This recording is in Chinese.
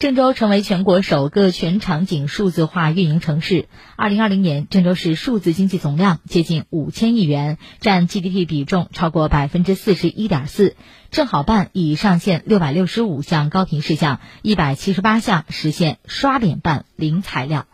郑州成为全国首个全场景数字化运营城市。二零二零年，郑州市数字经济总量接近五千亿元，占 GDP 比重超过百分之四十一点四。正好办已上线六百六十五项高频事项，一百七十八项实现刷脸办零材料。